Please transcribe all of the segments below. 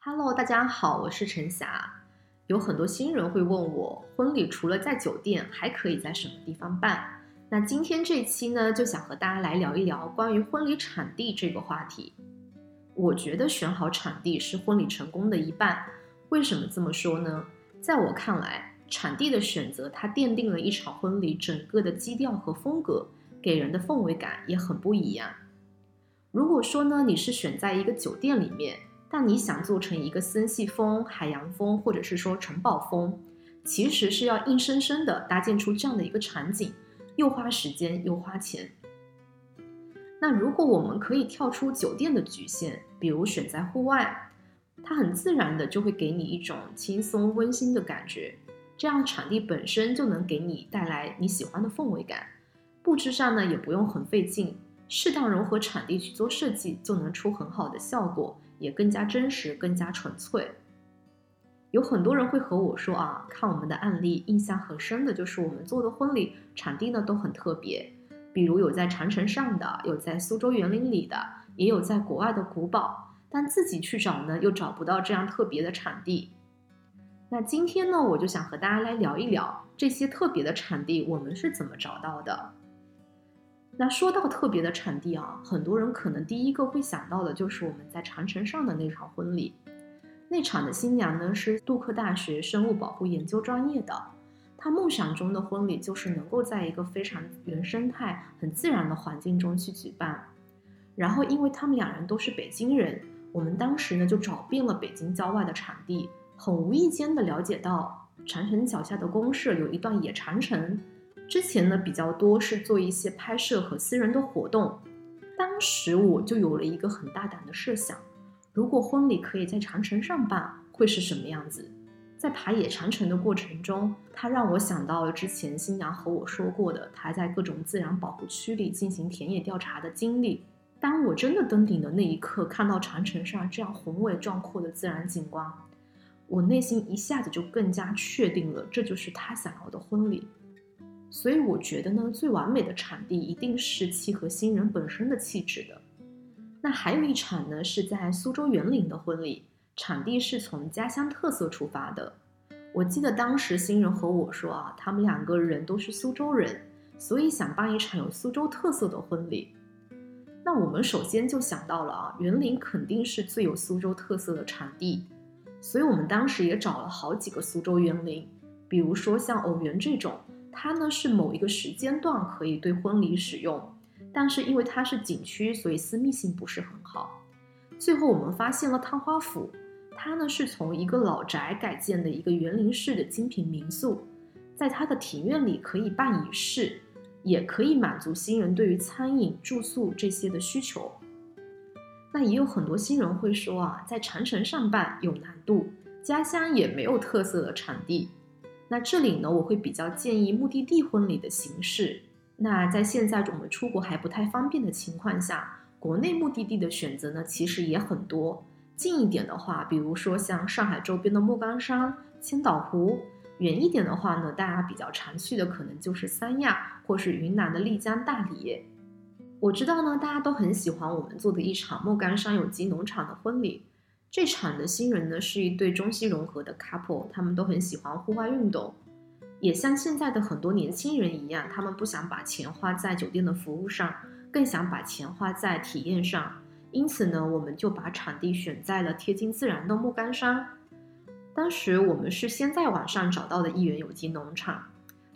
Hello，大家好，我是陈霞。有很多新人会问我，婚礼除了在酒店，还可以在什么地方办？那今天这期呢，就想和大家来聊一聊关于婚礼场地这个话题。我觉得选好场地是婚礼成功的一半。为什么这么说呢？在我看来，场地的选择，它奠定了一场婚礼整个的基调和风格，给人的氛围感也很不一样。如果说呢，你是选在一个酒店里面，但你想做成一个森系风、海洋风，或者是说城堡风，其实是要硬生生的搭建出这样的一个场景，又花时间又花钱。那如果我们可以跳出酒店的局限，比如选在户外，它很自然的就会给你一种轻松温馨的感觉。这样场地本身就能给你带来你喜欢的氛围感，布置上呢也不用很费劲，适当融合场地去做设计，就能出很好的效果，也更加真实、更加纯粹。有很多人会和我说啊，看我们的案例，印象很深的就是我们做的婚礼场地呢都很特别，比如有在长城上的，有在苏州园林里的，也有在国外的古堡，但自己去找呢又找不到这样特别的场地。那今天呢，我就想和大家来聊一聊这些特别的场地，我们是怎么找到的。那说到特别的场地啊，很多人可能第一个会想到的就是我们在长城上的那场婚礼。那场的新娘呢是杜克大学生物保护研究专业的，她梦想中的婚礼就是能够在一个非常原生态、很自然的环境中去举办。然后，因为他们两人都是北京人，我们当时呢就找遍了北京郊外的场地。很无意间的了解到，长城脚下的公社有一段野长城。之前呢比较多是做一些拍摄和私人的活动。当时我就有了一个很大胆的设想：如果婚礼可以在长城上办，会是什么样子？在爬野长城的过程中，它让我想到了之前新娘和我说过的，她在各种自然保护区里进行田野调查的经历。当我真的登顶的那一刻，看到长城上这样宏伟壮阔的自然景观。我内心一下子就更加确定了，这就是他想要的婚礼。所以我觉得呢，最完美的场地一定是契合新人本身的气质的。那还有一场呢，是在苏州园林的婚礼，场地是从家乡特色出发的。我记得当时新人和我说啊，他们两个人都是苏州人，所以想办一场有苏州特色的婚礼。那我们首先就想到了啊，园林肯定是最有苏州特色的场地。所以我们当时也找了好几个苏州园林，比如说像偶园这种，它呢是某一个时间段可以对婚礼使用，但是因为它是景区，所以私密性不是很好。最后我们发现了探花府，它呢是从一个老宅改建的一个园林式的精品民宿，在它的庭院里可以办仪式，也可以满足新人对于餐饮、住宿这些的需求。那也有很多新人会说啊，在长城上办有难度，家乡也没有特色的场地。那这里呢，我会比较建议目的地婚礼的形式。那在现在我们出国还不太方便的情况下，国内目的地的选择呢，其实也很多。近一点的话，比如说像上海周边的莫干山、千岛湖；远一点的话呢，大家比较常去的可能就是三亚或是云南的丽江、大理。我知道呢，大家都很喜欢我们做的一场莫干山有机农场的婚礼。这场的新人呢是一对中西融合的 couple，他们都很喜欢户外运动，也像现在的很多年轻人一样，他们不想把钱花在酒店的服务上，更想把钱花在体验上。因此呢，我们就把场地选在了贴近自然的莫干山。当时我们是先在网上找到的一元有机农场。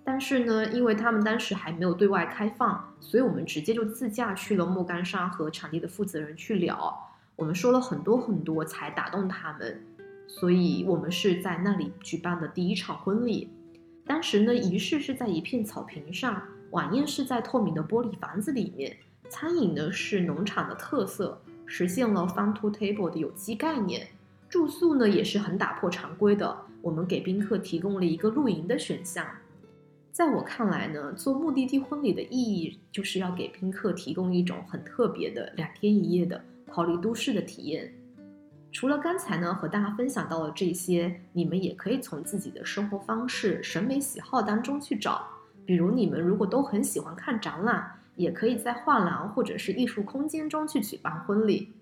但是呢，因为他们当时还没有对外开放，所以我们直接就自驾去了莫干山和场地的负责人去聊。我们说了很多很多才打动他们，所以我们是在那里举办的第一场婚礼。当时呢，仪式是在一片草坪上，晚宴是在透明的玻璃房子里面，餐饮呢是农场的特色，实现了 farm to table 的有机概念。住宿呢也是很打破常规的，我们给宾客提供了一个露营的选项。在我看来呢，做目的地婚礼的意义就是要给宾客提供一种很特别的两天一夜的逃离都市的体验。除了刚才呢和大家分享到的这些，你们也可以从自己的生活方式、审美喜好当中去找。比如你们如果都很喜欢看展览，也可以在画廊或者是艺术空间中去举办婚礼。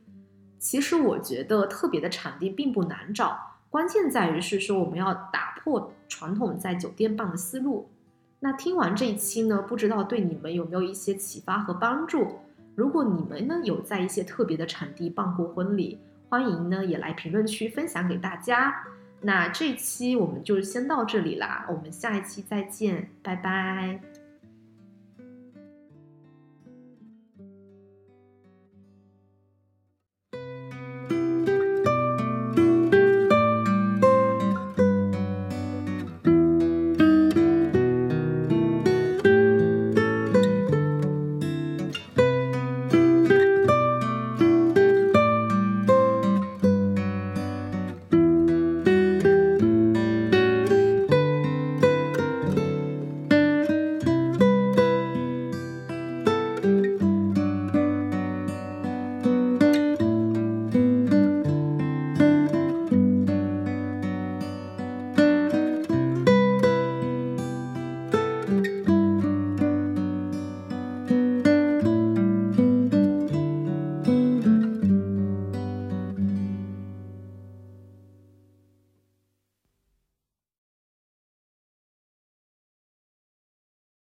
其实我觉得特别的场地并不难找，关键在于是说我们要打破传统在酒店办的思路。那听完这一期呢，不知道对你们有没有一些启发和帮助？如果你们呢有在一些特别的场地办过婚礼，欢迎呢也来评论区分享给大家。那这期我们就先到这里啦，我们下一期再见，拜拜。